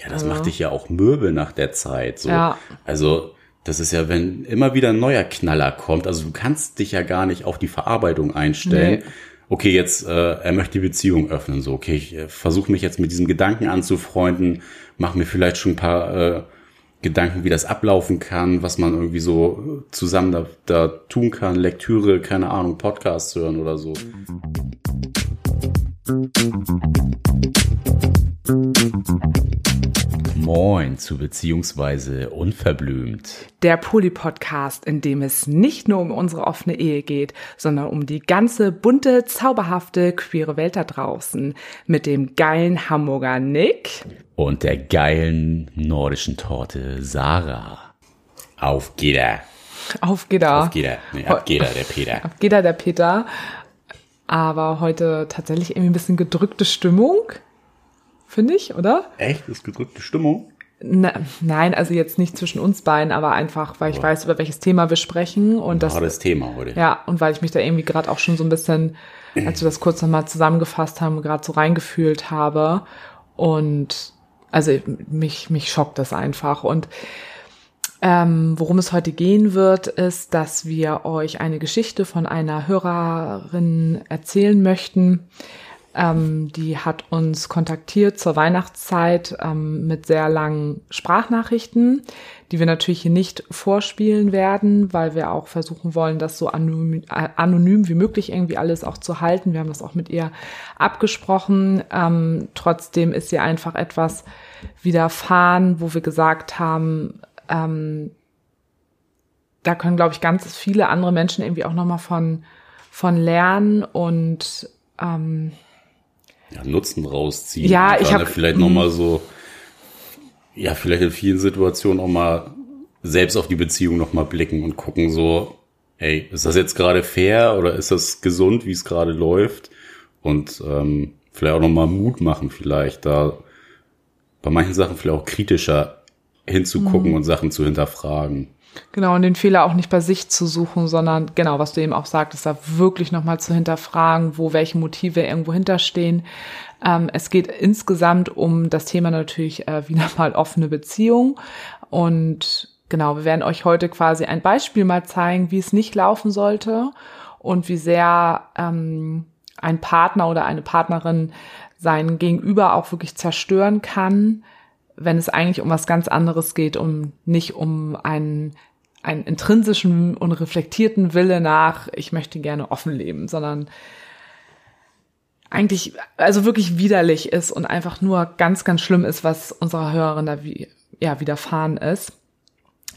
Ja, das macht dich ja auch mürbe nach der Zeit. So. Ja. Also das ist ja, wenn immer wieder ein neuer Knaller kommt, also du kannst dich ja gar nicht auf die Verarbeitung einstellen. Nee. Okay, jetzt äh, er möchte die Beziehung öffnen, so okay, ich äh, versuche mich jetzt mit diesem Gedanken anzufreunden, mach mir vielleicht schon ein paar äh, Gedanken, wie das ablaufen kann, was man irgendwie so zusammen da, da tun kann, Lektüre, keine Ahnung, Podcasts hören oder so. Moin zu beziehungsweise unverblümt. Der Poli-Podcast, in dem es nicht nur um unsere offene Ehe geht, sondern um die ganze bunte, zauberhafte, queere Welt da draußen. Mit dem geilen Hamburger Nick. Und der geilen nordischen Torte Sarah. Auf geht er. Auf geht er. Auf geht er. Nee, ab geht er, der Peter. Auf geht er, der Peter. Aber heute tatsächlich irgendwie ein bisschen gedrückte Stimmung finde ich, oder? Echt? Das ist gedrückte Stimmung? Na, nein, also jetzt nicht zwischen uns beiden, aber einfach, weil ich weiß, über welches Thema wir sprechen und das. das Thema heute. Ja, und weil ich mich da irgendwie gerade auch schon so ein bisschen, als wir das kurz nochmal zusammengefasst haben, gerade so reingefühlt habe. Und also mich, mich schockt das einfach. Und ähm, worum es heute gehen wird, ist, dass wir euch eine Geschichte von einer Hörerin erzählen möchten, ähm, die hat uns kontaktiert zur Weihnachtszeit ähm, mit sehr langen Sprachnachrichten, die wir natürlich hier nicht vorspielen werden, weil wir auch versuchen wollen, das so anonym, äh, anonym wie möglich irgendwie alles auch zu halten. Wir haben das auch mit ihr abgesprochen. Ähm, trotzdem ist ihr einfach etwas widerfahren, wo wir gesagt haben, ähm, da können, glaube ich, ganz viele andere Menschen irgendwie auch nochmal von, von lernen und ähm, ja, Nutzen rausziehen. Ja, ich habe vielleicht noch mal so, ja, vielleicht in vielen Situationen auch mal selbst auf die Beziehung noch mal blicken und gucken so, ey, ist das jetzt gerade fair oder ist das gesund, wie es gerade läuft? Und ähm, vielleicht auch noch mal Mut machen, vielleicht da bei manchen Sachen vielleicht auch kritischer hinzugucken mhm. und Sachen zu hinterfragen. Genau, und den Fehler auch nicht bei sich zu suchen, sondern genau, was du eben auch sagtest, da wirklich nochmal zu hinterfragen, wo welche Motive irgendwo hinterstehen. Ähm, es geht insgesamt um das Thema natürlich äh, wieder mal offene Beziehung. Und genau, wir werden euch heute quasi ein Beispiel mal zeigen, wie es nicht laufen sollte und wie sehr ähm, ein Partner oder eine Partnerin sein Gegenüber auch wirklich zerstören kann, wenn es eigentlich um was ganz anderes geht, um nicht um einen, einen intrinsischen und reflektierten Wille nach, ich möchte gerne offen leben, sondern eigentlich, also wirklich widerlich ist und einfach nur ganz, ganz schlimm ist, was unserer Hörerin da wie, ja, widerfahren ist.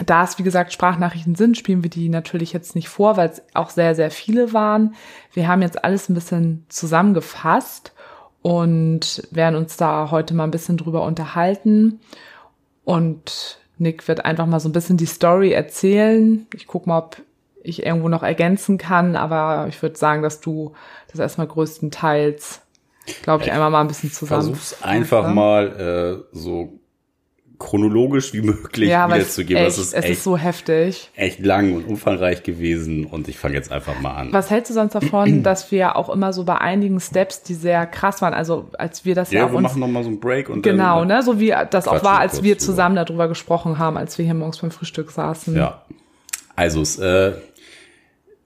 Da es, wie gesagt, Sprachnachrichten sind, spielen wir die natürlich jetzt nicht vor, weil es auch sehr, sehr viele waren. Wir haben jetzt alles ein bisschen zusammengefasst und werden uns da heute mal ein bisschen drüber unterhalten. Und Nick wird einfach mal so ein bisschen die Story erzählen. Ich guck mal, ob ich irgendwo noch ergänzen kann, aber ich würde sagen, dass du das erstmal größtenteils, glaube ich, ich, einmal mal ein bisschen zusammen. Versuch's einfach mal äh, so chronologisch wie möglich ja, wiederzugeben. Echt, es ist, es echt, ist so heftig. Echt lang und umfangreich gewesen und ich fange jetzt einfach mal an. Was hältst du sonst davon, dass wir auch immer so bei einigen Steps, die sehr krass waren, also als wir das ja, ja wir uns, machen nochmal so einen Break und genau, dann, ne, so wie das auch war, als wir zusammen darüber gesprochen haben, als wir hier morgens beim Frühstück saßen. Ja, also es äh,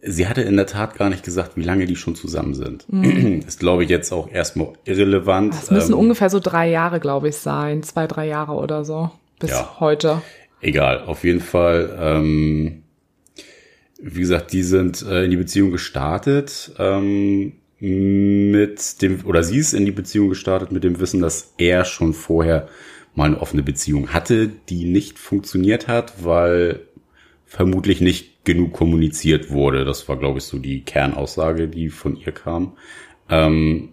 Sie hatte in der Tat gar nicht gesagt, wie lange die schon zusammen sind. Mhm. Ist, glaube ich, jetzt auch erstmal irrelevant. Es müssen ähm, ungefähr so drei Jahre, glaube ich, sein. Zwei, drei Jahre oder so. Bis ja, heute. Egal, auf jeden Fall. Ähm, wie gesagt, die sind äh, in die Beziehung gestartet ähm, mit dem, oder sie ist in die Beziehung gestartet mit dem Wissen, dass er schon vorher mal eine offene Beziehung hatte, die nicht funktioniert hat, weil vermutlich nicht genug kommuniziert wurde. Das war, glaube ich, so die Kernaussage, die von ihr kam. Ähm,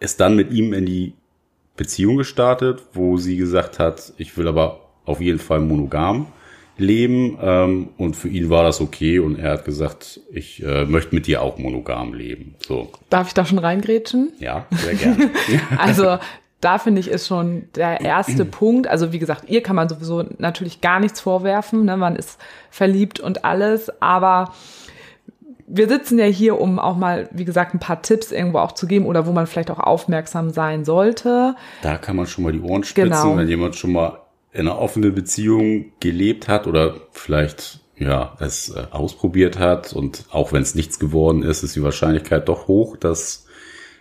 ist dann mit ihm in die Beziehung gestartet, wo sie gesagt hat, ich will aber auf jeden Fall monogam leben. Ähm, und für ihn war das okay und er hat gesagt, ich äh, möchte mit dir auch monogam leben. So. Darf ich da schon reingrätschen? Ja, sehr gerne. also da finde ich ist schon der erste Punkt. Also wie gesagt, ihr kann man sowieso natürlich gar nichts vorwerfen. Ne? Man ist verliebt und alles, aber wir sitzen ja hier, um auch mal, wie gesagt, ein paar Tipps irgendwo auch zu geben oder wo man vielleicht auch aufmerksam sein sollte. Da kann man schon mal die Ohren spitzen, genau. wenn jemand schon mal in einer offenen Beziehung gelebt hat oder vielleicht ja es äh, ausprobiert hat und auch wenn es nichts geworden ist, ist die Wahrscheinlichkeit doch hoch, dass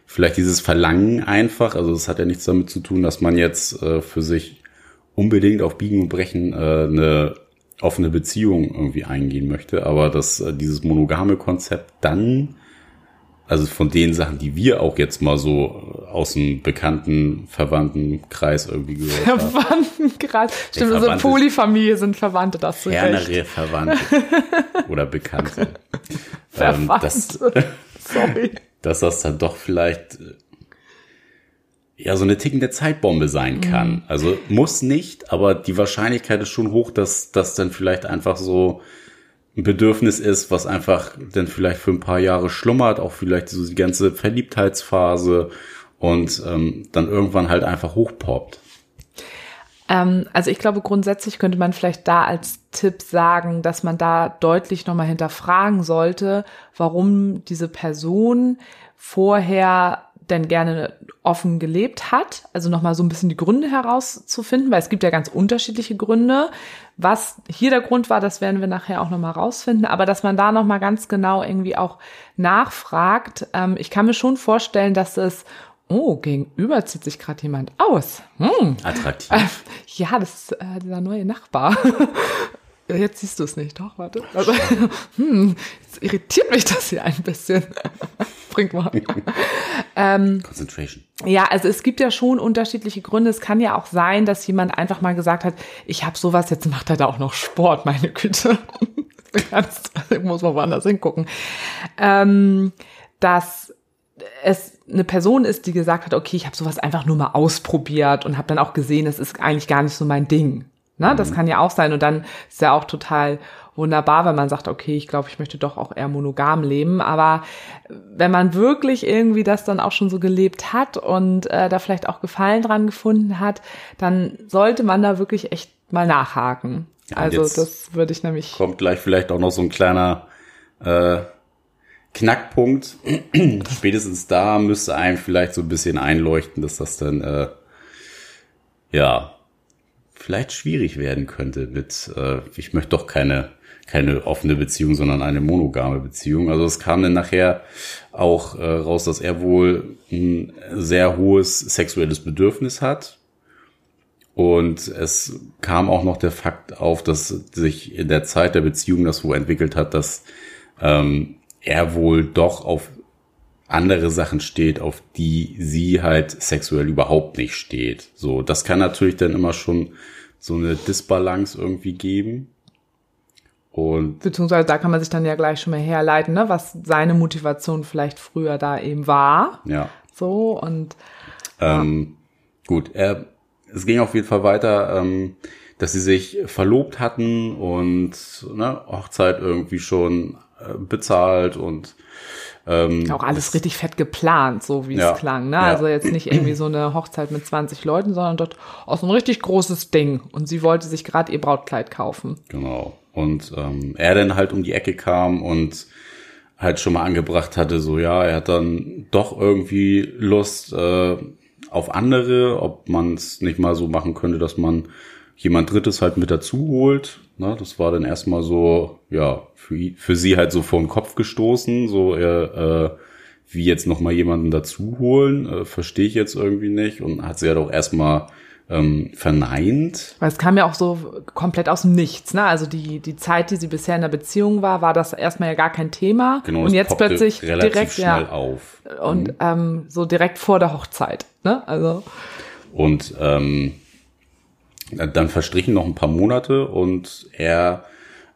vielleicht dieses Verlangen einfach, also es hat ja nichts damit zu tun, dass man jetzt äh, für sich unbedingt auf Biegen und Brechen äh, eine offene Beziehung irgendwie eingehen möchte, aber dass äh, dieses monogame Konzept dann, also von den Sachen, die wir auch jetzt mal so äh, aus dem bekannten Verwandtenkreis irgendwie gehört haben. Verwandtenkreis, stimmt, also Polyfamilie sind Verwandte, das so Fernere Verwandte oder Bekannte. Verwandte. Ähm, das, Sorry. Dass das dann doch vielleicht äh, ja so eine tickende Zeitbombe sein kann. Mhm. Also muss nicht, aber die Wahrscheinlichkeit ist schon hoch, dass das dann vielleicht einfach so ein Bedürfnis ist, was einfach dann vielleicht für ein paar Jahre schlummert, auch vielleicht so die ganze Verliebtheitsphase und ähm, dann irgendwann halt einfach hochpoppt. Ähm, also ich glaube, grundsätzlich könnte man vielleicht da als Tipp sagen, dass man da deutlich nochmal hinterfragen sollte, warum diese Person vorher denn gerne offen gelebt hat. Also nochmal so ein bisschen die Gründe herauszufinden, weil es gibt ja ganz unterschiedliche Gründe. Was hier der Grund war, das werden wir nachher auch nochmal rausfinden. Aber dass man da nochmal ganz genau irgendwie auch nachfragt. Ähm, ich kann mir schon vorstellen, dass es Oh, gegenüber zieht sich gerade jemand aus. Hm. Attraktiv. Äh, ja, das ist äh, dieser neue Nachbar. Jetzt siehst du es nicht, doch, warte. Also, hm, jetzt irritiert mich das hier ein bisschen. Bringt mal. ähm, Concentration. Ja, also es gibt ja schon unterschiedliche Gründe. Es kann ja auch sein, dass jemand einfach mal gesagt hat, ich habe sowas, jetzt macht er da auch noch Sport, meine Güte. ich muss mal woanders hingucken. Ähm, dass es eine Person ist, die gesagt hat, okay, ich habe sowas einfach nur mal ausprobiert und habe dann auch gesehen, es ist eigentlich gar nicht so mein Ding. Ne? Das mhm. kann ja auch sein. Und dann ist ja auch total wunderbar, wenn man sagt, okay, ich glaube, ich möchte doch auch eher monogam leben. Aber wenn man wirklich irgendwie das dann auch schon so gelebt hat und äh, da vielleicht auch Gefallen dran gefunden hat, dann sollte man da wirklich echt mal nachhaken. Ja, also das würde ich nämlich. Kommt gleich vielleicht auch noch so ein kleiner äh, Knackpunkt. Spätestens da müsste einem vielleicht so ein bisschen einleuchten, dass das dann äh, ja vielleicht schwierig werden könnte mit, äh, ich möchte doch keine, keine offene Beziehung, sondern eine monogame Beziehung. Also es kam dann nachher auch äh, raus, dass er wohl ein sehr hohes sexuelles Bedürfnis hat. Und es kam auch noch der Fakt auf, dass sich in der Zeit der Beziehung das so entwickelt hat, dass ähm, er wohl doch auf andere Sachen steht, auf die sie halt sexuell überhaupt nicht steht. So, das kann natürlich dann immer schon so eine Disbalance irgendwie geben. Und Beziehungsweise da kann man sich dann ja gleich schon mal herleiten, ne, was seine Motivation vielleicht früher da eben war. Ja. So und ähm, ja. gut, er, es ging auf jeden Fall weiter, ähm, dass sie sich verlobt hatten und ne, Hochzeit irgendwie schon äh, bezahlt und ähm, auch alles richtig fett geplant, so wie ja, es klang. Ne? Ja. Also jetzt nicht irgendwie so eine Hochzeit mit 20 Leuten, sondern dort auch so ein richtig großes Ding. Und sie wollte sich gerade ihr Brautkleid kaufen. Genau. Und ähm, er dann halt um die Ecke kam und halt schon mal angebracht hatte, so ja, er hat dann doch irgendwie Lust äh, auf andere, ob man es nicht mal so machen könnte, dass man jemand Drittes halt mit dazu holt. Ne? Das war dann erstmal so, ja, für, für sie halt so vor den Kopf gestoßen, so er, äh, wie jetzt noch mal jemanden dazu holen, äh, verstehe ich jetzt irgendwie nicht und hat sie halt auch erstmal ähm, verneint. Weil es kam ja auch so komplett aus dem Nichts, ne? Also die, die Zeit, die sie bisher in der Beziehung war, war das erstmal ja gar kein Thema. Genau, und jetzt plötzlich direkt schnell ja, auf. Und mhm. ähm, so direkt vor der Hochzeit, ne? Also. Und ähm, dann verstrichen noch ein paar Monate und er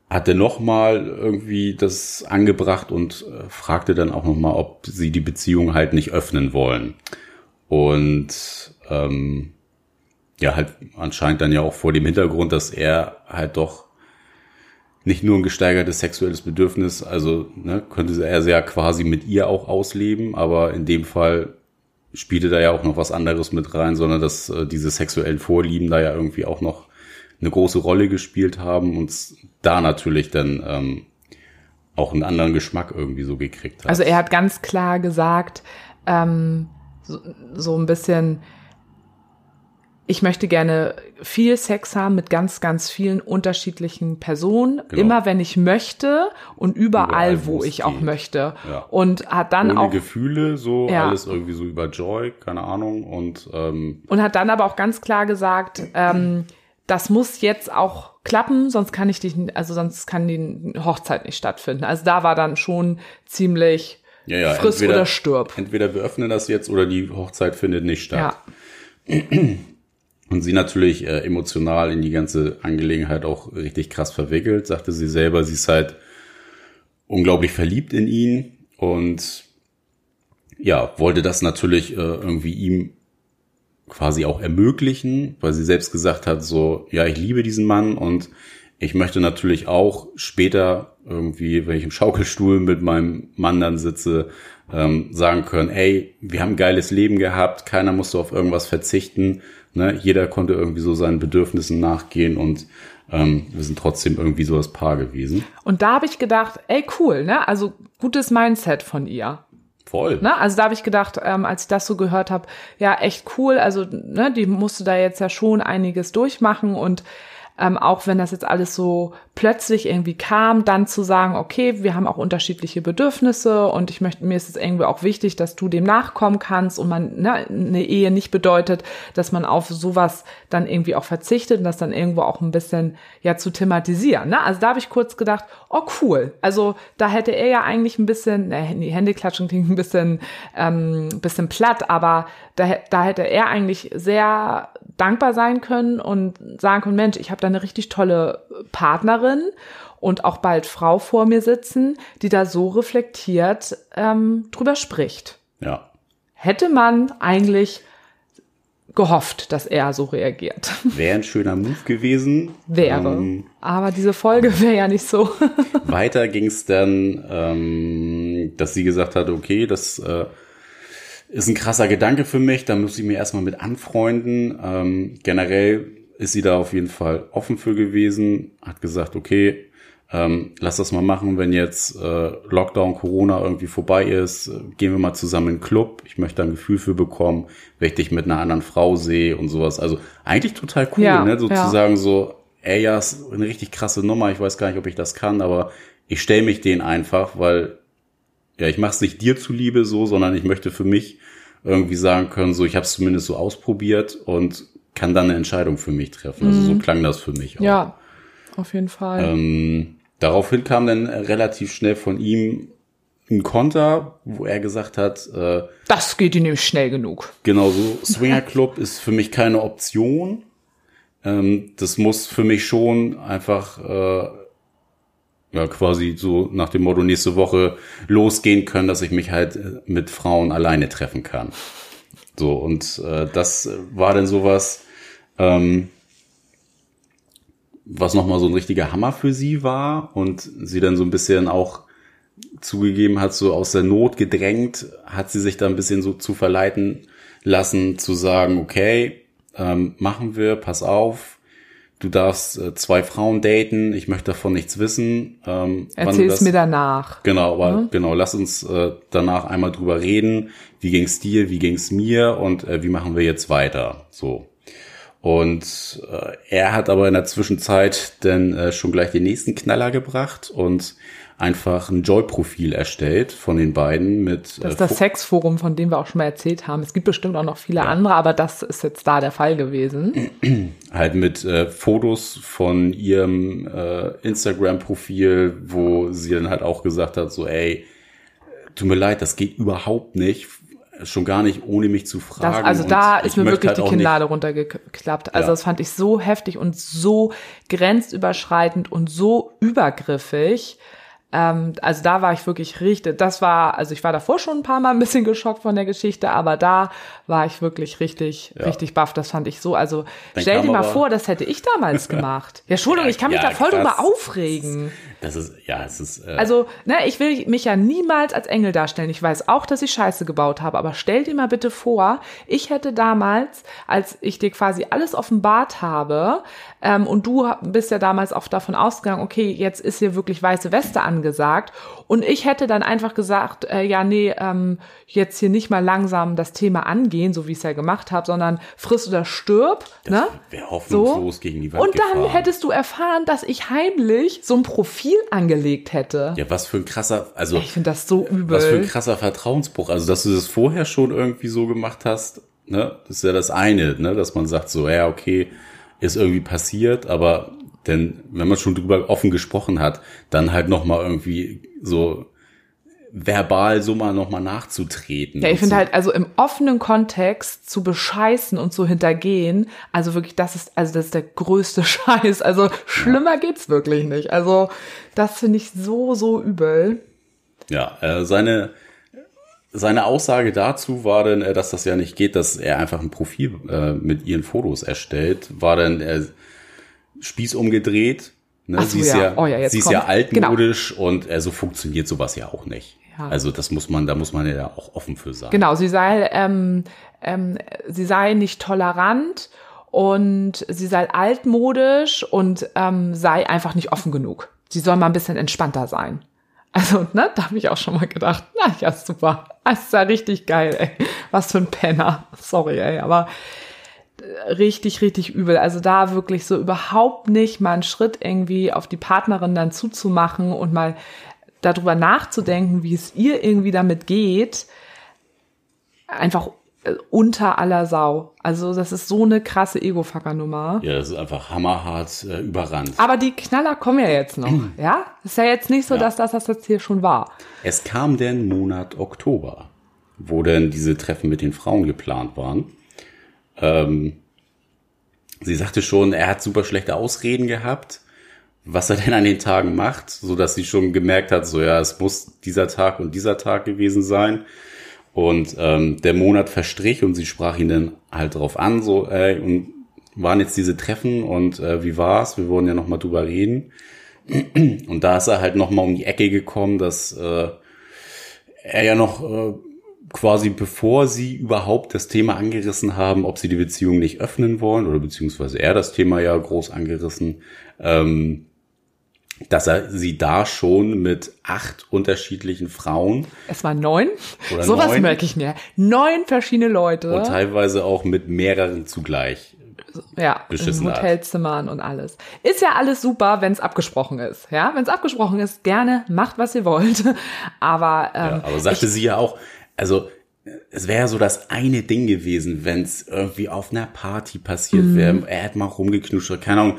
hatte nochmal irgendwie das angebracht und äh, fragte dann auch nochmal, ob sie die Beziehung halt nicht öffnen wollen. Und ähm, ja, halt anscheinend dann ja auch vor dem Hintergrund, dass er halt doch nicht nur ein gesteigertes sexuelles Bedürfnis, also ne, könnte er ja quasi mit ihr auch ausleben, aber in dem Fall spielte da ja auch noch was anderes mit rein, sondern dass äh, diese sexuellen Vorlieben da ja irgendwie auch noch eine große Rolle gespielt haben und da natürlich dann ähm, auch einen anderen Geschmack irgendwie so gekriegt hat. Also er hat ganz klar gesagt, ähm, so, so ein bisschen, ich möchte gerne viel Sex haben mit ganz, ganz vielen unterschiedlichen Personen, Genau. immer wenn ich möchte und überall, Überall, wo ich auch geht. möchte. Ja. Und hat dann Ohne auch Gefühle, so Ja. alles irgendwie so über Joy, keine Ahnung. Und ähm, und hat dann aber auch ganz klar gesagt, ähm, das muss jetzt auch klappen, sonst kann ich dich, also sonst kann die Hochzeit nicht stattfinden. Also da war dann schon ziemlich ja, ja, friss entweder, oder stirb. entweder wir öffnen das jetzt oder die Hochzeit findet nicht statt. Ja, Und sie natürlich äh, emotional in die ganze Angelegenheit auch richtig krass verwickelt, sagte sie selber. Sie ist halt unglaublich verliebt in ihn und ja, wollte das natürlich äh, irgendwie ihm quasi auch ermöglichen, weil sie selbst gesagt hat, so, ja, ich liebe diesen Mann und ich möchte natürlich auch später irgendwie, wenn ich im Schaukelstuhl mit meinem Mann dann sitze, ähm, sagen können, ey, wir haben ein geiles Leben gehabt, keiner musste auf irgendwas verzichten, ne? jeder konnte irgendwie so seinen Bedürfnissen nachgehen und ähm, wir sind trotzdem irgendwie so das Paar gewesen. und da habe ich gedacht, ey cool, ne? Also gutes Mindset von ihr. Voll. Ne? Also da habe ich gedacht, ähm, als ich das so gehört habe, ja, echt cool. Also, ne, die musste da jetzt ja schon einiges durchmachen und ähm, auch wenn das jetzt alles so plötzlich irgendwie kam, dann zu sagen, okay, wir haben auch unterschiedliche Bedürfnisse und ich möchte, mir ist es irgendwie auch wichtig, dass du dem nachkommen kannst und man, ne, eine Ehe nicht bedeutet, dass man auf sowas dann irgendwie auch verzichtet und das dann irgendwo auch ein bisschen ja zu thematisieren. Ne? Also da habe ich kurz gedacht, oh cool. Also da hätte er ja eigentlich ein bisschen, ne, die Hände klatschen klingt ein bisschen, ähm, bisschen platt, aber da, da hätte er eigentlich sehr dankbar sein können und sagen können, Mensch, ich habe da eine richtig tolle Partnerin und auch bald Frau vor mir sitzen, die da so reflektiert ähm, drüber spricht. Ja. Hätte man eigentlich gehofft, dass er so reagiert. Wäre ein schöner Move gewesen. Wäre. Ähm, Aber diese Folge wäre ja nicht so. Weiter ging es dann, ähm, dass sie gesagt hat, okay, das äh, ist ein krasser Gedanke für mich, da muss ich mir erstmal mit anfreunden. Ähm, generell ist sie da auf jeden Fall offen für gewesen, hat gesagt, okay, ähm, lass das mal machen, wenn jetzt äh, Lockdown, Corona irgendwie vorbei ist, äh, gehen wir mal zusammen in den Club. Ich möchte ein Gefühl für bekommen, wenn ich dich mit einer anderen Frau sehe und sowas. Also eigentlich total cool, Ja, ne? ja. sozusagen so, ey, ja, ist eine richtig krasse Nummer, ich weiß gar nicht, ob ich das kann, aber ich stelle mich denen einfach, weil ja, ich mache es nicht dir zuliebe so, sondern ich möchte für mich irgendwie sagen können, so, ich habe es zumindest so ausprobiert und kann dann eine Entscheidung für mich treffen. Also so klang das für mich auch. Mhm. ja, auf jeden Fall. Ähm, daraufhin kam dann relativ schnell von ihm ein Konter, wo er gesagt hat, äh, das geht ihm nämlich schnell genug. genau so, Swinger Club ist für mich keine Option. Ähm, das muss für mich schon einfach äh, ja quasi so nach dem Motto nächste Woche losgehen können, dass ich mich halt äh, mit Frauen alleine treffen kann. So und äh, das war dann sowas, ähm, was nochmal so ein richtiger Hammer für sie war und sie dann so ein bisschen auch zugegeben hat, so aus der Not gedrängt, hat sie sich da ein bisschen so zu verleiten lassen, zu sagen, okay, ähm, machen wir, pass auf, du darfst äh, zwei Frauen daten, ich möchte davon nichts wissen. Ähm, Erzähl's mir danach. Genau, aber genau, lass uns äh, danach einmal drüber reden. Wie ging's dir, wie ging's mir und äh, wie machen wir jetzt weiter? So. Und äh, er hat aber in der Zwischenzeit dann äh, schon gleich den nächsten Knaller gebracht und einfach ein Joy-Profil erstellt von den beiden mit Das ist äh, das Sexforum, von dem wir auch schon mal erzählt haben. Es gibt bestimmt auch noch viele andere, aber das ist jetzt da der Fall gewesen. halt mit äh, Fotos von ihrem äh, Instagram-Profil, wo sie dann halt auch gesagt hat, so ey, tut mir leid, das geht überhaupt nicht, schon gar nicht, ohne mich zu fragen. Das, also da ist mir wirklich halt die Kinnlade runtergeklappt. Also Ja. das fand ich so heftig und so grenzüberschreitend und so übergriffig. Ähm, also da war ich wirklich richtig, das war, also ich war davor schon ein paar Mal ein bisschen geschockt von der Geschichte, aber da war ich wirklich richtig, Ja. richtig baff. Das fand ich so, also Dann stell dir mal vor, das hätte ich damals gemacht. Ja, Entschuldigung, ich kann mich Ja, da voll krass. drüber aufregen. Das ist, ja, es ist. Äh Also, ne, ich will mich ja niemals als Engel darstellen. Ich weiß auch, dass ich Scheiße gebaut habe, aber stell dir mal bitte vor, ich hätte damals, als ich dir quasi alles offenbart habe, ähm, und du bist ja damals auch davon ausgegangen, okay, jetzt ist hier wirklich weiße Weste angesagt, und ich hätte dann einfach gesagt, äh, ja, nee, ähm, jetzt hier nicht mal langsam das Thema angehen, so wie ich es ja gemacht habe, sondern friss oder stirb, das ne? wäre hoffnungslos gegen die Wand Und dann gefahren. hättest du erfahren, dass ich heimlich so ein Profil angelegt hätte. Ja, was für ein krasser, also Ich finde das so übel. was für ein krasser Vertrauensbruch. Also, dass du das vorher schon irgendwie so gemacht hast, ne, das ist ja das eine, ne, dass man sagt so, ja, okay, ist irgendwie passiert, aber denn wenn man schon drüber offen gesprochen hat, dann halt noch mal irgendwie so verbal so mal noch mal nachzutreten. Ja, ich finde so, halt, also im offenen Kontext zu bescheißen und zu hintergehen, also wirklich, das ist, also das ist der größte Scheiß. Also schlimmer geht's wirklich nicht. Also das finde ich so, so übel. Ja, äh, seine seine Aussage dazu war dann, äh, dass das ja nicht geht, dass er einfach ein Profil äh, mit ihren Fotos erstellt, war dann äh, Spieß umgedreht. Ne? So, sie ist ja. ja, Oh ja, sie ist ja kommt- altmodisch und äh, so funktioniert sowas ja auch nicht. Ja. Also das muss man, da muss man ja auch offen für sein. Genau, sie sei, ähm, ähm, sie sei nicht tolerant und sie sei altmodisch und ähm, sei einfach nicht offen genug. Sie soll mal ein bisschen entspannter sein. Also, ne, da habe ich auch schon mal gedacht, na ja, super. Das ist ja richtig geil, ey. Was für ein Penner. Sorry, ey, aber äh, richtig, richtig übel. Also da wirklich so überhaupt nicht mal einen Schritt irgendwie auf die Partnerin dann zuzumachen und mal darüber nachzudenken, wie es ihr irgendwie damit geht einfach äh, unter aller Sau. Also das ist so eine krasse Ego-Fucker-Nummer. Ja, das ist einfach hammerhart äh, überrannt. Aber die Knaller kommen ja jetzt noch, ja? Ist ja jetzt nicht so, dass das das jetzt hier schon war. Es kam denn Monat Oktober, wo denn diese Treffen mit den Frauen geplant waren. Ähm, sie sagte schon, er hat super schlechte Ausreden gehabt, was er denn an den Tagen macht, so dass sie schon gemerkt hat, so ja, es muss dieser Tag und dieser Tag gewesen sein. Und ähm, der Monat verstrich und sie sprach ihn dann halt drauf an, so, ey, und waren jetzt diese Treffen und äh, wie war's? Wir wollen ja noch mal drüber reden. Und da ist er halt noch mal um die Ecke gekommen, dass äh, er ja noch äh, quasi bevor sie überhaupt das Thema angerissen haben, ob sie die Beziehung nicht öffnen wollen oder beziehungsweise er das Thema ja groß angerissen, ähm, dass er sie da schon mit acht unterschiedlichen Frauen Es waren neun. Oder Sowas merke ich mir. Neun verschiedene Leute. und teilweise auch mit mehreren zugleich. ja, in beschissen. Hotelzimmern und alles. Ist ja alles super, wenn es abgesprochen ist. Ja, wenn es abgesprochen ist, gerne macht, was ihr wollt. Aber, ähm, Ja, aber sagte sie ja auch, also es wäre so das eine Ding gewesen, wenn es irgendwie auf einer Party passiert Mhm. wäre. Er hätte mal rumgeknutscht, oder keine Ahnung,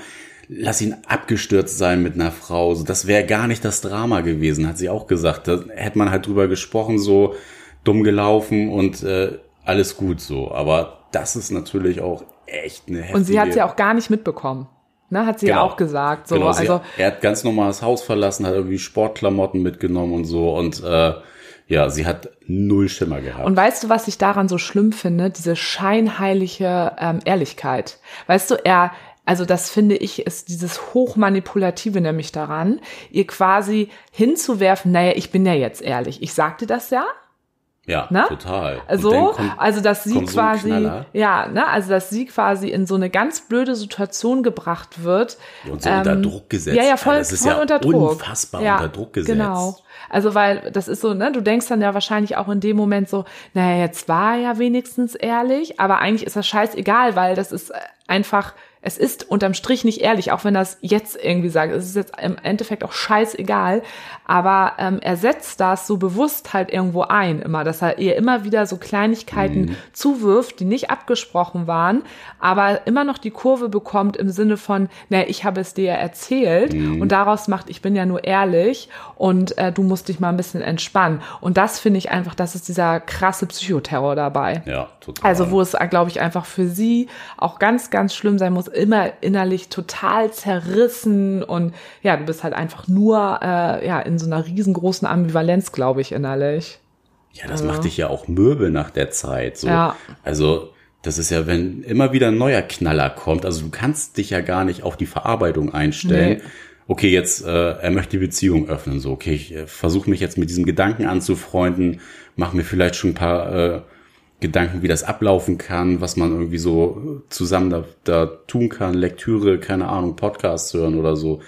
lass ihn abgestürzt sein mit einer Frau. So, das wäre gar nicht das Drama gewesen, hat sie auch gesagt. Da hätte man halt drüber gesprochen, so dumm gelaufen und äh, alles gut so. Aber das ist natürlich auch echt eine heftige... und sie hat es ja auch gar nicht mitbekommen. Ne, hat sie ja Genau. auch gesagt. So, genau, also, er hat ganz normal das Haus verlassen, hat irgendwie Sportklamotten mitgenommen und so und äh, ja, sie hat null Schimmer gehabt. Und weißt du, was ich daran so schlimm finde? Diese scheinheilige ähm, Ehrlichkeit. Weißt du, er, also das finde ich, ist dieses Hochmanipulative nämlich daran, ihr quasi hinzuwerfen, naja, ich bin ja jetzt ehrlich. Ich sagte das ja, ja, ne? total. Und Also, kommt- also dass sie so quasi, ja, ne, also dass sie quasi in so eine ganz blöde Situation gebracht wird. und so unter Druck gesetzt. ähm, Ja, ja, voll, das ist voll ja unter Druck. unfassbar ja, unter Druck gesetzt. Genau. Also weil das ist so, ne, du denkst dann ja wahrscheinlich auch in dem Moment so, naja, jetzt war er ja wenigstens ehrlich, aber eigentlich ist das scheißegal, weil das ist einfach, es ist unterm Strich nicht ehrlich, auch wenn das jetzt irgendwie sagt, es ist jetzt im Endeffekt auch scheißegal, aber ähm, er setzt das so bewusst halt irgendwo ein, immer, dass er ihr immer wieder so Kleinigkeiten Mhm. zuwirft, die nicht abgesprochen waren, aber immer noch die Kurve bekommt im Sinne von, naja, ich habe es dir ja erzählt Mhm. und daraus macht, ich bin ja nur ehrlich und äh, du musst dich mal ein bisschen entspannen. Und das finde ich einfach, das ist dieser krasse Psychoterror dabei. Ja, total. Also wo es, glaube ich, einfach für sie auch ganz, ganz schlimm sein muss, immer innerlich total zerrissen und ja, du bist halt einfach nur äh, ja in so einer riesengroßen Ambivalenz, glaube ich, innerlich. ja, das macht dich ja auch mürbe nach der Zeit. So. Ja. Also, das ist ja, wenn immer wieder ein neuer Knaller kommt, also du kannst dich ja gar nicht auf die Verarbeitung einstellen. Nee. okay, jetzt, äh, er möchte die Beziehung öffnen, so, okay, ich äh, versuche mich jetzt mit diesem Gedanken anzufreunden, mache mir vielleicht schon ein paar äh, Gedanken, wie das ablaufen kann, was man irgendwie so zusammen da, da tun kann, Lektüre, keine Ahnung, Podcasts hören oder so.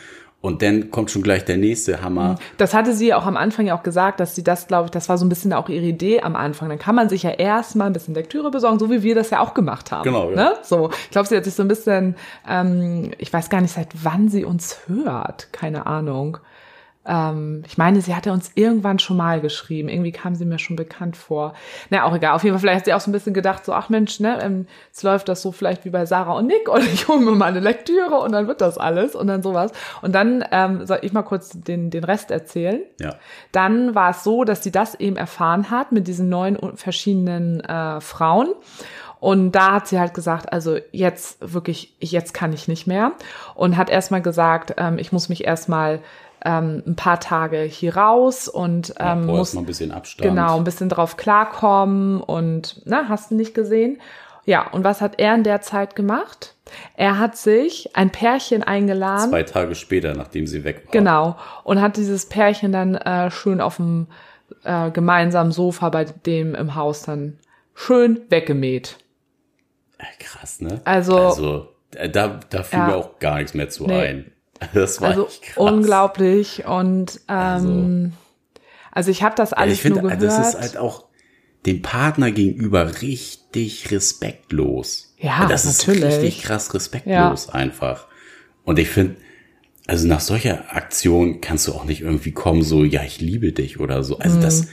Und dann kommt schon gleich der nächste Hammer. Das hatte sie auch am Anfang ja auch gesagt, dass sie das, glaube ich, das war so ein bisschen auch ihre Idee am Anfang. Dann kann man sich ja erstmal ein bisschen Lektüre besorgen, so wie wir das ja auch gemacht haben. Genau, ja. Ne? So, ich glaube, sie hat sich so ein bisschen, ähm, ich weiß gar nicht, seit wann sie uns hört, keine Ahnung. Ähm, ich meine, sie hatte uns irgendwann schon mal geschrieben. Irgendwie kam sie mir schon bekannt vor. Na, auch egal. Auf jeden Fall, vielleicht hat sie auch so ein bisschen gedacht, so, ach Mensch, ne, ähm, jetzt läuft das so vielleicht wie bei Sarah und Nick und ich hole mir mal eine Lektüre und dann wird das alles und dann sowas. Und dann ähm, soll ich mal kurz den, den Rest erzählen. Ja. Dann war es so, dass sie das eben erfahren hat mit diesen neun verschiedenen äh, Frauen. Und da hat sie halt gesagt, also jetzt wirklich, jetzt kann ich nicht mehr. Und hat erstmal gesagt, ähm, ich muss mich erstmal ähm, ein paar Tage hier raus und ähm, Ja, muss mal ein bisschen Abstand. genau ein bisschen drauf klarkommen und na, hast du nicht gesehen? Ja, und was hat er in der Zeit gemacht? Er hat sich ein Pärchen eingeladen. Zwei Tage später, nachdem sie weg war. Genau. Und hat dieses Pärchen dann äh, schön auf dem äh, gemeinsamen Sofa bei dem im Haus dann schön weggemäht. Äh, Krass, ne? Also- also äh, da, da fiel Ja. mir auch gar nichts mehr zu Nee. ein. Das war Also unglaublich. Und ähm, also, ich habe das Ja, alles ich finde, nur gehört. das ist halt auch dem Partner gegenüber richtig respektlos. Ja, das ist natürlich. richtig krass respektlos einfach. Und ich finde, also nach solcher Aktion kannst du auch nicht irgendwie kommen, so, ja, ich liebe dich oder so. Also das, Mhm.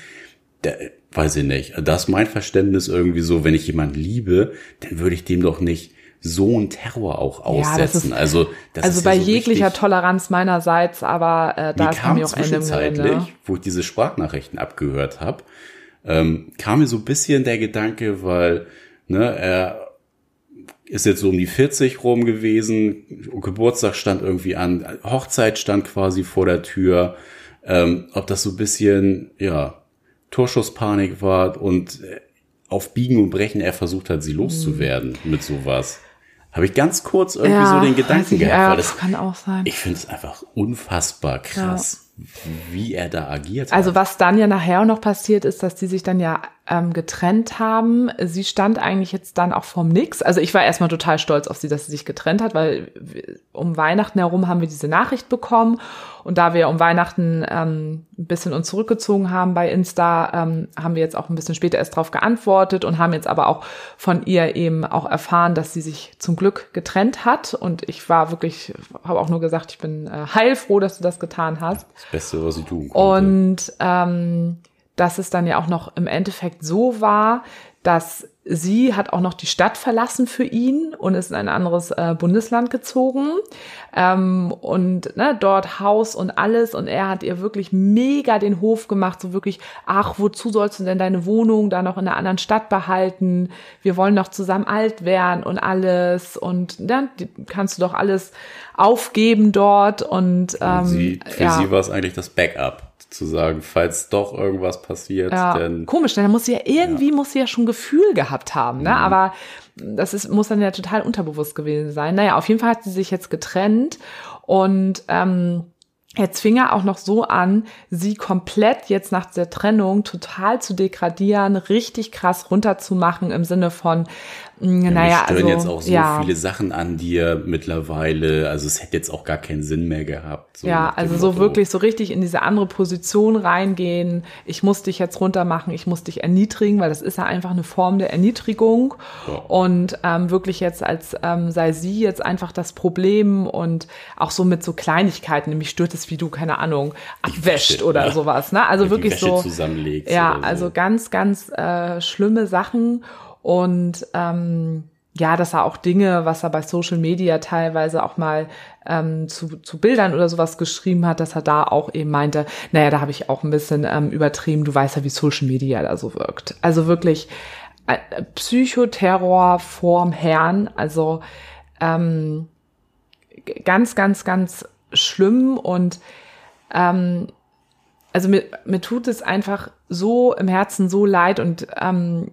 da, weiß ich nicht. Das ist mein Verständnis irgendwie so, wenn ich jemanden liebe, dann würde ich dem doch nicht so einen Terror auch Ja, das aussetzen. ist- also, das also ist bei ja so jeglicher richtig, Toleranz meinerseits, aber äh, da mir ist bei kam mir auch Ende zwischenzeitlich, Gelände. wo ich diese Sprachnachrichten abgehört habe, ähm, kam mir so ein bisschen der Gedanke, weil ne, er ist jetzt so um die 40 rum gewesen, Geburtstag stand irgendwie an, Hochzeit stand quasi vor der Tür, ähm, ob das so ein bisschen, ja, Torschusspanik war und äh, auf Biegen und Brechen er versucht hat, sie loszuwerden mit sowas. Habe ich ganz kurz irgendwie so den Gedanken ich, gehabt, ja, weil das kann auch sein. ich finde es einfach unfassbar krass, wie er da agiert Also hat. was dann ja nachher auch noch passiert ist, dass die sich dann ja ähm, getrennt haben. Sie stand eigentlich jetzt dann auch vorm Nix. Also ich war erstmal total stolz auf sie, dass sie sich getrennt hat, weil um Weihnachten herum haben wir diese Nachricht bekommen. Und da wir um Weihnachten ähm, ein bisschen uns zurückgezogen haben bei Insta, ähm, haben wir jetzt auch ein bisschen später erst drauf geantwortet und haben jetzt aber auch von ihr eben auch erfahren, dass sie sich zum Glück getrennt hat. Und ich war wirklich, habe auch nur gesagt, ich bin äh, heilfroh, dass du das getan hast. Das Beste, was sie tun konnte. Und ähm, dass es dann ja auch noch im Endeffekt so war, dass sie hat auch noch die Stadt verlassen für ihn und ist in ein anderes äh, Bundesland gezogen. Ähm, und ne, dort Haus und alles. Und er hat ihr wirklich mega den Hof gemacht, so wirklich, ach, wozu sollst du denn deine Wohnung da noch in einer anderen Stadt behalten? Wir wollen noch zusammen alt werden und alles. Und dann kannst du doch alles aufgeben dort. Und, ähm, Und sie, für ja. sie war es eigentlich das Backup, zu sagen, falls doch irgendwas passiert, Ja, dann komisch, denn da muss sie ja irgendwie muss sie ja schon Gefühl gehabt haben, ne? Aber das ist, muss dann ja total unterbewusst gewesen sein. Naja, auf jeden Fall hat sie sich jetzt getrennt und ähm, Jetzt fing er auch noch so an, sie komplett jetzt nach der Trennung total zu degradieren, richtig krass runterzumachen im Sinne von, Ja, naja, stören also, jetzt auch so ja, viele Sachen an dir mittlerweile. Also es hätte jetzt auch gar keinen Sinn mehr gehabt. So Ja, also so Motto. wirklich so richtig in diese andere Position reingehen. Ich muss dich jetzt runter machen, ich muss dich erniedrigen, weil das ist ja einfach eine Form der Erniedrigung. Ja. Und ähm, wirklich jetzt als ähm, sei sie jetzt einfach das Problem und auch so mit so Kleinigkeiten, nämlich stört es, wie du, keine Ahnung, abwäscht Wäsche, oder ja. sowas. Ne? Also wirklich so. zusammenlegst Ja, so. also ganz, ganz äh, schlimme Sachen. Und ähm, ja, dass er auch Dinge, was er bei Social Media teilweise auch mal ähm, zu, zu Bildern oder sowas geschrieben hat, dass er da auch eben meinte, naja, da habe ich auch ein bisschen ähm, übertrieben, du weißt ja, wie Social Media da so wirkt. Also wirklich äh, Psychoterror vorm Herrn, also ähm, ganz, ganz, ganz schlimm und ähm, also mir, mir tut es einfach so im Herzen so leid und ähm,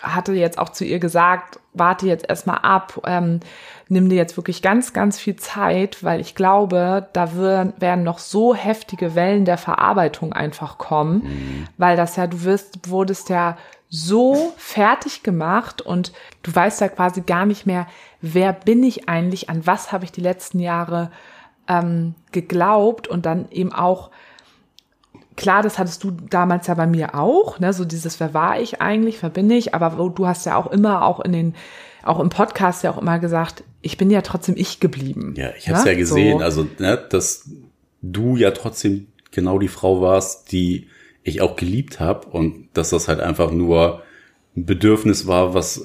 hatte jetzt auch zu ihr gesagt, warte jetzt erstmal ab, ähm, nimm dir jetzt wirklich ganz, ganz viel Zeit, weil ich glaube, da werden noch so heftige Wellen der Verarbeitung einfach kommen, mhm. weil das ja, du wirst, wurdest ja so fertig gemacht und du weißt ja quasi gar nicht mehr, wer bin ich eigentlich, an was habe ich die letzten Jahre ähm, geglaubt und dann eben auch klar, das hattest du damals ja bei mir auch, ne, so dieses, wer war ich eigentlich, wer bin ich, aber du hast ja auch immer auch in den, auch im Podcast ja auch immer gesagt, ich bin ja trotzdem ich geblieben. Ja, ich habe es ne? ja gesehen, so. also, ne, dass du ja trotzdem genau die Frau warst, die ich auch geliebt habe und dass das halt einfach nur ein Bedürfnis war, was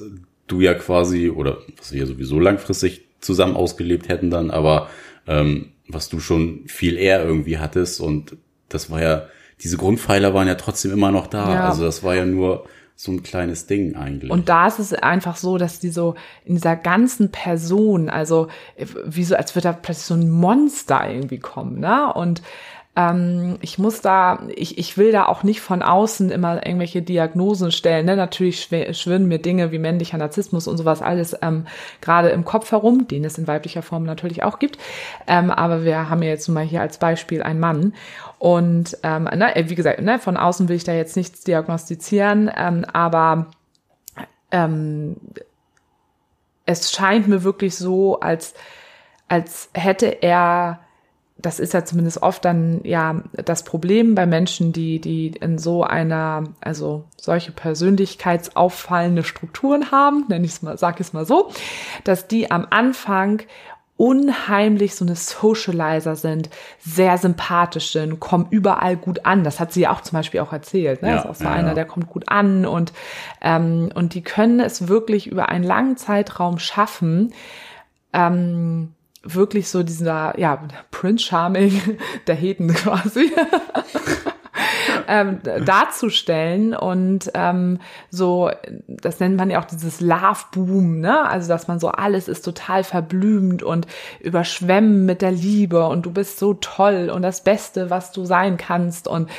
du ja quasi, oder was wir ja sowieso langfristig zusammen ausgelebt hätten dann, aber ähm, was du schon viel eher irgendwie hattest und das war ja diese Grundpfeiler waren ja trotzdem immer noch da. Ja. Also das war ja nur so ein kleines Ding eigentlich. Und da ist es einfach so, dass die so in dieser ganzen Person, also wie so, als würde da plötzlich so ein Monster irgendwie kommen, ne? Und ähm, ich muss da, ich, ich will da auch nicht von außen immer irgendwelche Diagnosen stellen. Ne? Natürlich schwirren mir Dinge wie männlicher Narzissmus und sowas alles ähm, gerade im Kopf herum, den es in weiblicher Form natürlich auch gibt. Ähm, aber wir haben ja jetzt mal hier als Beispiel einen Mann. Und ähm, ne, wie gesagt, ne, von außen will ich da jetzt nichts diagnostizieren, ähm, aber ähm, es scheint mir wirklich so, als, als hätte er das ist ja zumindest oft dann ja das Problem bei Menschen, die, die in so einer, also solche persönlichkeitsauffallende Strukturen haben, nenne ich es mal, sag ich es mal so, dass die am Anfang unheimlich so eine Socializer sind, sehr sympathisch sind, kommen überall gut an. Das hat sie ja auch zum Beispiel auch erzählt. Ne? Ja, das ist auch so ja, einer, der kommt gut an und, ähm, und die können es wirklich über einen langen Zeitraum schaffen, ähm, wirklich so dieser, ja, Prince Charming der Heden quasi. ähm, darzustellen und ähm, so, das nennt man ja auch dieses Love Boom, ne? Also dass man so alles ist total verblümt und überschwemmen mit der Liebe und du bist so toll und das Beste, was du sein kannst und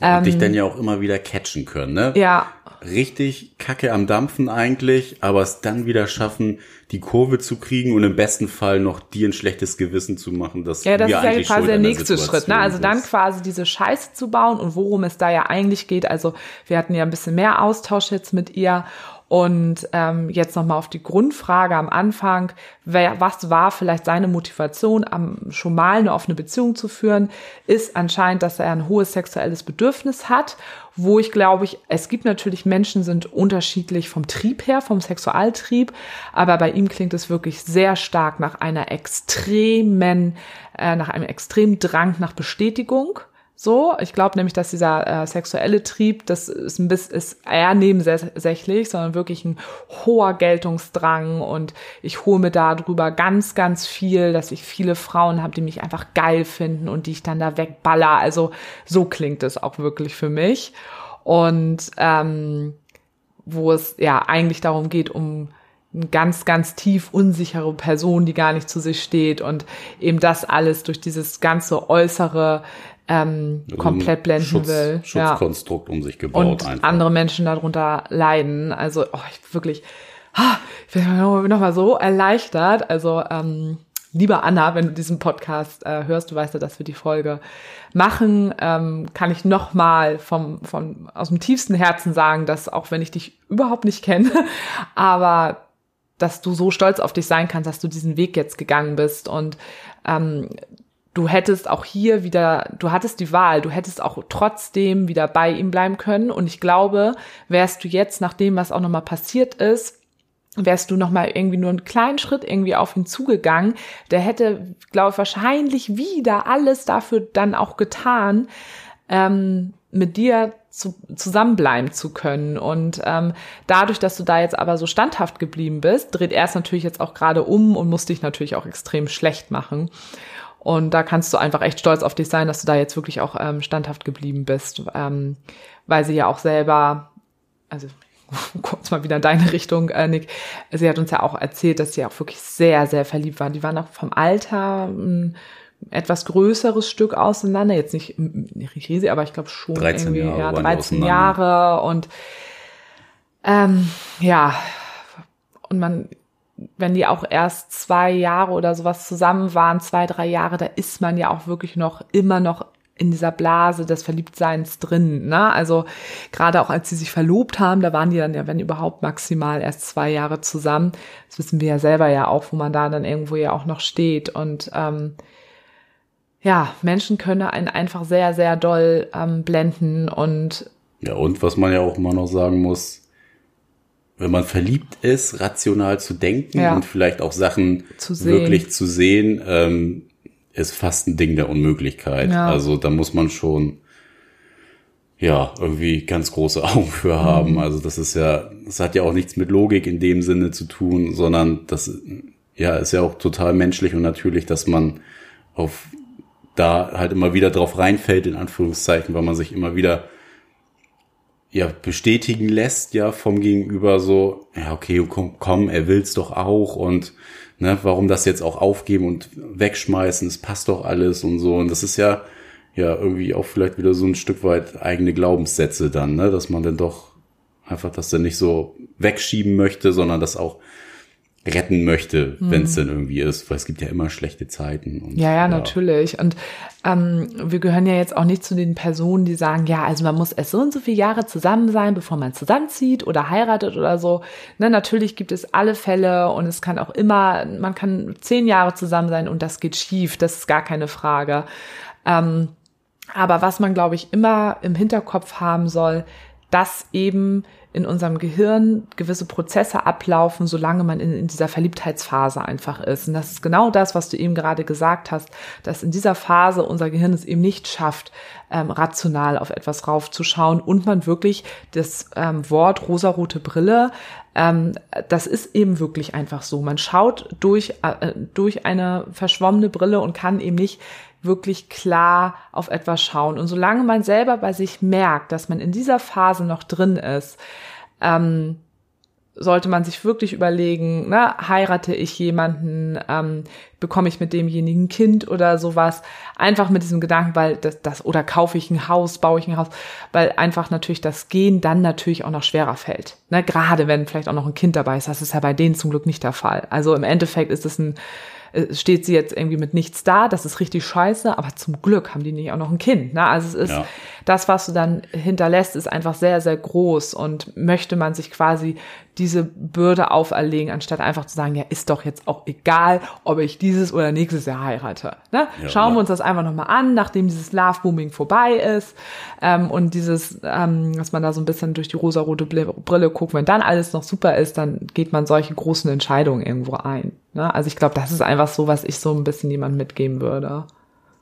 ähm, und dich dann ja auch immer wieder catchen können, ne? Ja. Richtig Kacke am Dampfen eigentlich, aber es dann wieder schaffen, die Kurve zu kriegen und im besten Fall noch dir ein schlechtes Gewissen zu machen, dass ja, das ist ja quasi der nächste Schritt, ne? Also dann quasi diese Scheiße zu bauen und worum es da ja eigentlich geht. Also wir hatten ja ein bisschen mehr Austausch jetzt mit ihr und ähm, jetzt nochmal auf die Grundfrage am Anfang, wer, was war vielleicht seine Motivation, am, schon mal eine offene Beziehung zu führen, ist anscheinend, dass er ein hohes sexuelles Bedürfnis hat, wo ich glaube ich, es gibt natürlich Menschen sind unterschiedlich vom Trieb her, vom Sexualtrieb, aber bei ihm klingt es wirklich sehr stark nach einer extremen, äh, nach einem extremen Drang nach Bestätigung so, ich glaube nämlich, dass dieser äh, sexuelle Trieb, das ist ein bisschen, ist eher nebensächlich, sondern wirklich ein hoher Geltungsdrang und ich hole mir da drüber ganz, ganz viel, dass ich viele Frauen habe, die mich einfach geil finden und die ich dann da wegballer. Also so klingt es auch wirklich für mich. Und ähm, wo es ja eigentlich darum geht, um eine ganz, ganz tief unsichere Person, die gar nicht zu sich steht und eben das alles durch dieses ganze äußere ähm, also komplett blenden Schutz, will. Schutzkonstrukt ja. um sich gebaut. Und einfach. andere Menschen darunter leiden. Also oh, ich wirklich, ah, ich bin noch mal so erleichtert. Also ähm, lieber Anna, wenn du diesen Podcast äh, hörst, du weißt ja, dass wir die Folge machen, ähm, kann ich noch mal vom, vom aus dem tiefsten Herzen sagen, dass auch wenn ich dich überhaupt nicht kenne, aber dass du so stolz auf dich sein kannst, dass du diesen Weg jetzt gegangen bist und ähm, du hättest auch hier wieder, du hattest die Wahl, du hättest auch trotzdem wieder bei ihm bleiben können. Und ich glaube, wärst du jetzt, nach dem, was auch nochmal passiert ist, wärst du nochmal irgendwie nur einen kleinen Schritt irgendwie auf ihn zugegangen, der hätte, glaube ich, wahrscheinlich wieder alles dafür dann auch getan, ähm, mit dir zu, zusammenbleiben zu können. Und ähm, dadurch, dass du da jetzt aber so standhaft geblieben bist, dreht er es natürlich jetzt auch gerade um und muss dich natürlich auch extrem schlecht machen. Und da kannst du einfach echt stolz auf dich sein, dass du da jetzt wirklich auch ähm, standhaft geblieben bist, ähm, weil sie ja auch selber, also kurz mal wieder in deine Richtung, äh, Nick, sie hat uns ja auch erzählt, dass sie auch wirklich sehr, sehr verliebt waren. Die waren auch vom Alter ein etwas größeres Stück auseinander, jetzt nicht, nicht riesig, aber ich glaube schon 13 irgendwie, Jahre ja, 13 Jahre. Und Ähm, ja, und man, wenn die auch erst zwei Jahre oder sowas zusammen waren, zwei, drei Jahre, da ist man ja auch wirklich noch immer noch in dieser Blase des Verliebtseins drin. Ne? Also gerade auch als sie sich verlobt haben, da waren die dann ja, wenn überhaupt, maximal erst zwei Jahre zusammen. Das wissen wir ja selber ja auch, wo man da dann irgendwo ja auch noch steht. Und ähm, ja, Menschen können einen einfach sehr, sehr doll ähm, blenden und ja, und was man ja auch immer noch sagen muss, wenn man verliebt ist, rational zu denken ja. und vielleicht auch Sachen zu wirklich zu sehen, ähm, ist fast ein Ding der Unmöglichkeit. Ja. Also da muss man schon ja irgendwie ganz große Augen für haben. Mhm. Also das ist ja, das hat ja auch nichts mit Logik in dem Sinne zu tun, sondern das ja ist ja auch total menschlich und natürlich, dass man auf da halt immer wieder drauf reinfällt, in Anführungszeichen, weil man sich immer wieder ja bestätigen lässt, ja, vom Gegenüber so, ja, okay, komm, komm er will's doch auch und ne, warum das jetzt auch aufgeben und wegschmeißen, es passt doch alles und so. Und das ist ja, ja, irgendwie auch vielleicht wieder so ein Stück weit eigene Glaubenssätze dann, ne, dass man dann doch einfach das dann nicht so wegschieben möchte, sondern das auch retten möchte, mhm. wenn es denn irgendwie ist, weil es gibt ja immer schlechte Zeiten. Und, ja, ja, ja, natürlich. Und ähm, wir gehören ja jetzt auch nicht zu den Personen, die sagen, ja, also man muss erst so und so viele Jahre zusammen sein, bevor man zusammenzieht oder heiratet oder so. Ne, natürlich gibt es alle Fälle und es kann auch immer, man kann zehn Jahre zusammen sein und das geht schief, das ist gar keine Frage. Ähm, aber was man, glaube ich, immer im Hinterkopf haben soll, dass eben in unserem Gehirn gewisse Prozesse ablaufen, solange man in, in, dieser Verliebtheitsphase einfach ist. Und das ist genau das, was du eben gerade gesagt hast, dass in dieser Phase unser Gehirn es eben nicht schafft, ähm, rational auf etwas raufzuschauen und man wirklich das ähm, Wort rosarote Brille ähm, das ist eben wirklich einfach so. Man schaut durch, äh, durch eine verschwommene Brille und kann eben nicht wirklich klar auf etwas schauen. Und solange man selber bei sich merkt, dass man in dieser Phase noch drin ist, ähm, sollte man sich wirklich überlegen, ne, heirate ich jemanden, ähm, bekomme ich mit demjenigen Kind oder sowas, einfach mit diesem Gedanken, weil das, das, oder kaufe ich ein Haus, baue ich ein Haus, weil einfach natürlich das Gehen dann natürlich auch noch schwerer fällt. Ne, gerade wenn vielleicht auch noch ein Kind dabei ist, das ist ja bei denen zum Glück nicht der Fall. Also im Endeffekt ist es ein steht sie jetzt irgendwie mit nichts da, das ist richtig scheiße, aber zum Glück haben die nicht auch noch ein Kind. Ne? Also es ist ja. Das, was du dann hinterlässt, ist einfach sehr, sehr groß und möchte man sich quasi diese Bürde auferlegen, anstatt einfach zu sagen, ja, ist doch jetzt auch egal, ob ich dieses oder nächstes Jahr heirate. Ne? Ja, Schauen wir uns das einfach nochmal an, nachdem dieses Love-Booming vorbei ist ähm, und dieses, ähm, dass man da so ein bisschen durch die rosarote Brille guckt, wenn dann alles noch super ist, dann geht man solche großen Entscheidungen irgendwo ein. Ne? Also ich glaube, das ist einfach so, was ich so ein bisschen jemand mitgeben würde.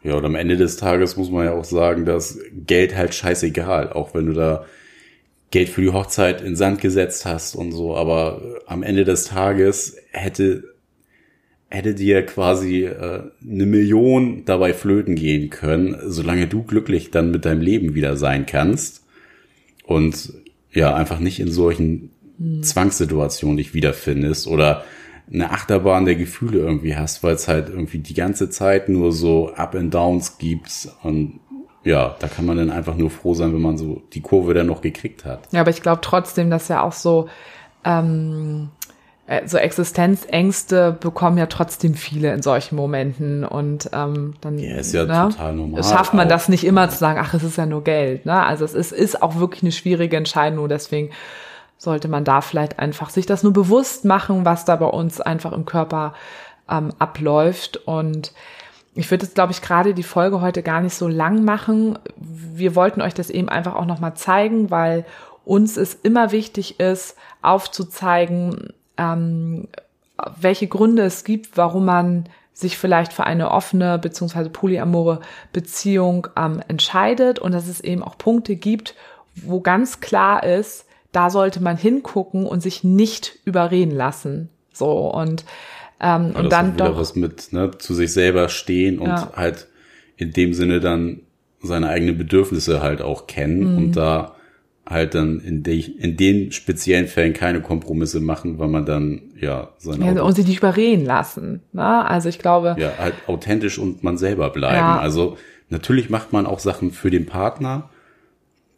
Ja, und am Ende des Tages muss man ja auch sagen, dass Geld halt scheißegal, auch wenn du da Geld für die Hochzeit in Sand gesetzt hast und so, aber am Ende des Tages hätte hätte dir quasi äh, eine Million dabei flöten gehen können, solange du glücklich dann mit deinem Leben wieder sein kannst und ja einfach nicht in solchen hm. Zwangssituationen dich wiederfindest oder eine Achterbahn der Gefühle irgendwie hast, weil es halt irgendwie die ganze Zeit nur so Up and Downs gibt und ja, da kann man dann einfach nur froh sein, wenn man so die Kurve dann noch gekriegt hat. Ja, aber ich glaube trotzdem, dass ja auch so ähm, äh, so Existenzängste bekommen ja trotzdem viele in solchen Momenten und ähm, dann ja, ist ja ne, total normal. Schafft man auch. das nicht immer zu sagen, ach, es ist ja nur Geld. Ne? Also es ist, ist auch wirklich eine schwierige Entscheidung. Deswegen sollte man da vielleicht einfach sich das nur bewusst machen, was da bei uns einfach im Körper ähm, abläuft und ich würde jetzt, glaube ich, gerade die Folge heute gar nicht so lang machen. Wir wollten euch das eben einfach auch nochmal zeigen, weil uns es immer wichtig ist, aufzuzeigen, ähm, welche Gründe es gibt, warum man sich vielleicht für eine offene beziehungsweise polyamore Beziehung ähm, entscheidet und dass es eben auch Punkte gibt, wo ganz klar ist, da sollte man hingucken und sich nicht überreden lassen. So und ähm, ja, und dann doch was mit ne, zu sich selber stehen und ja. halt in dem Sinne dann seine eigenen Bedürfnisse halt auch kennen mhm. und da halt dann in, de, in den speziellen Fällen keine Kompromisse machen, weil man dann ja seine ja, und sich nicht überreden lassen. Ne? Also ich glaube ja halt authentisch und man selber bleiben. Ja. Also natürlich macht man auch Sachen für den Partner,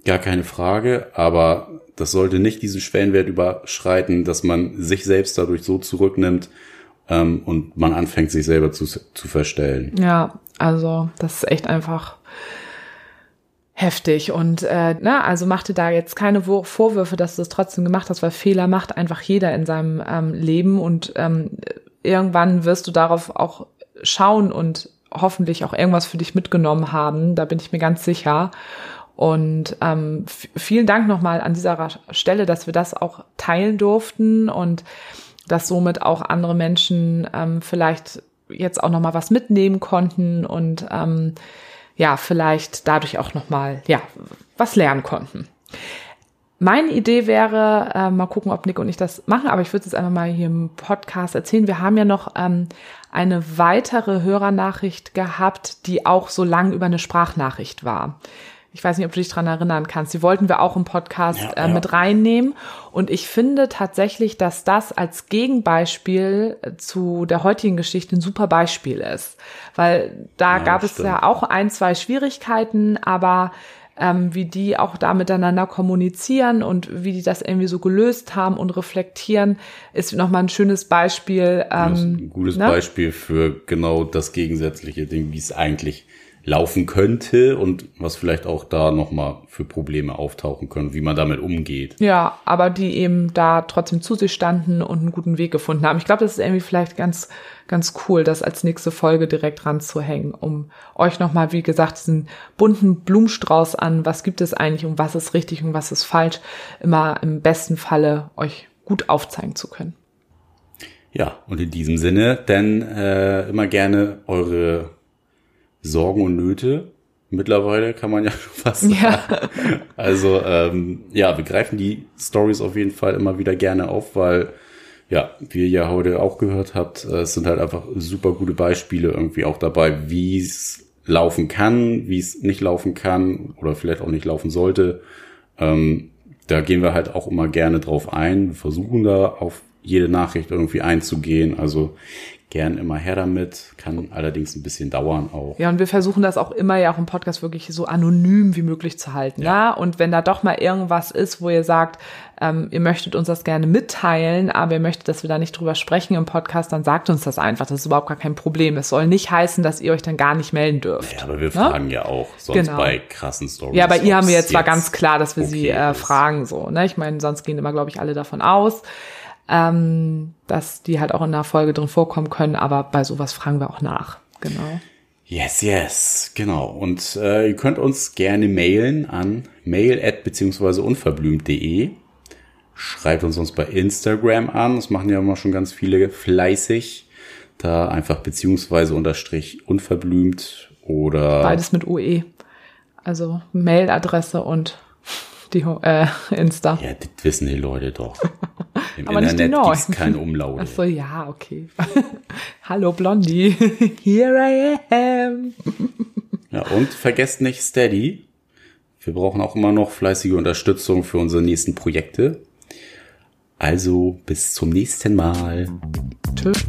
gar keine Frage, aber das sollte nicht diesen Schwellenwert überschreiten, dass man sich selbst dadurch so zurücknimmt ähm, und man anfängt, sich selber zu, zu verstellen. Ja, also das ist echt einfach heftig und äh, na, also mach dir da jetzt keine Vorwürfe, dass du es trotzdem gemacht hast, weil Fehler macht einfach jeder in seinem ähm, Leben und ähm, irgendwann wirst du darauf auch schauen und hoffentlich auch irgendwas für dich mitgenommen haben, da bin ich mir ganz sicher. Und ähm, vielen Dank nochmal an dieser Stelle, dass wir das auch teilen durften und dass somit auch andere Menschen ähm, vielleicht jetzt auch nochmal was mitnehmen konnten und ähm, ja, vielleicht dadurch auch nochmal, ja, was lernen konnten. Meine Idee wäre, äh, mal gucken, ob Nick und ich das machen, aber ich würde es einfach mal hier im Podcast erzählen. Wir haben ja noch ähm, eine weitere Hörernachricht gehabt, die auch so lang über eine Sprachnachricht war. Ich weiß nicht, ob du dich dran erinnern kannst. Die wollten wir auch im Podcast ja, äh, mit reinnehmen. Und ich finde tatsächlich, dass das als Gegenbeispiel zu der heutigen Geschichte ein super Beispiel ist. Weil da ja, gab es ja auch ein, zwei Schwierigkeiten, aber ähm, wie die auch da miteinander kommunizieren und wie die das irgendwie so gelöst haben und reflektieren, ist nochmal ein schönes Beispiel. Ähm, ein gutes ne? Beispiel für genau das gegensätzliche Ding, wie es eigentlich laufen könnte und was vielleicht auch da nochmal für Probleme auftauchen können, wie man damit umgeht. Ja, aber die eben da trotzdem zu sich standen und einen guten Weg gefunden haben. Ich glaube, das ist irgendwie vielleicht ganz, ganz cool, das als nächste Folge direkt ranzuhängen, um euch nochmal, wie gesagt, diesen bunten Blumenstrauß an, was gibt es eigentlich und was ist richtig und was ist falsch, immer im besten Falle euch gut aufzeigen zu können. Ja, und in diesem Sinne, dann äh, immer gerne eure Sorgen und Nöte. Mittlerweile kann man ja fast sagen. Ja. Also ähm, ja, wir greifen die Stories auf jeden Fall immer wieder gerne auf, weil ja, wie ihr ja heute auch gehört habt, äh, es sind halt einfach super gute Beispiele irgendwie auch dabei, wie es laufen kann, wie es nicht laufen kann oder vielleicht auch nicht laufen sollte. Ähm, da gehen wir halt auch immer gerne drauf ein, versuchen da auf jede Nachricht irgendwie einzugehen. Also gern immer her damit, kann allerdings ein bisschen dauern auch. Ja, und wir versuchen das auch immer ja auch im Podcast wirklich so anonym wie möglich zu halten. Ja. ja? Und wenn da doch mal irgendwas ist, wo ihr sagt, ähm, ihr möchtet uns das gerne mitteilen, aber ihr möchtet, dass wir da nicht drüber sprechen im Podcast, dann sagt uns das einfach. Das ist überhaupt gar kein Problem. Es soll nicht heißen, dass ihr euch dann gar nicht melden dürft. Ja, aber wir ne? fragen ja auch sonst genau. bei krassen Stories. Ja, bei ihr haben wir jetzt zwar ganz klar, dass wir okay sie äh, fragen so. Ne? Ich meine, sonst gehen immer, glaube ich, alle davon aus ähm, dass die halt auch in einer Folge drin vorkommen können, aber bei sowas fragen wir auch nach. Genau. Yes, yes, genau. Und äh, ihr könnt uns gerne mailen an mail at beziehungsweise unverblümt.de. Schreibt uns uns bei Instagram an. Das machen ja immer schon ganz viele fleißig. Da einfach beziehungsweise unterstrich unverblümt oder. Beides mit UE. Also Mailadresse und die äh, Insta. Ja, das wissen die Leute doch. Im Aber Internet gibt es kein Umlaut. Ach so, ja, okay. Hallo Blondie, here I am. ja, und vergesst nicht Steady. Wir brauchen auch immer noch fleißige Unterstützung für unsere nächsten Projekte. Also bis zum nächsten Mal. Tschüss.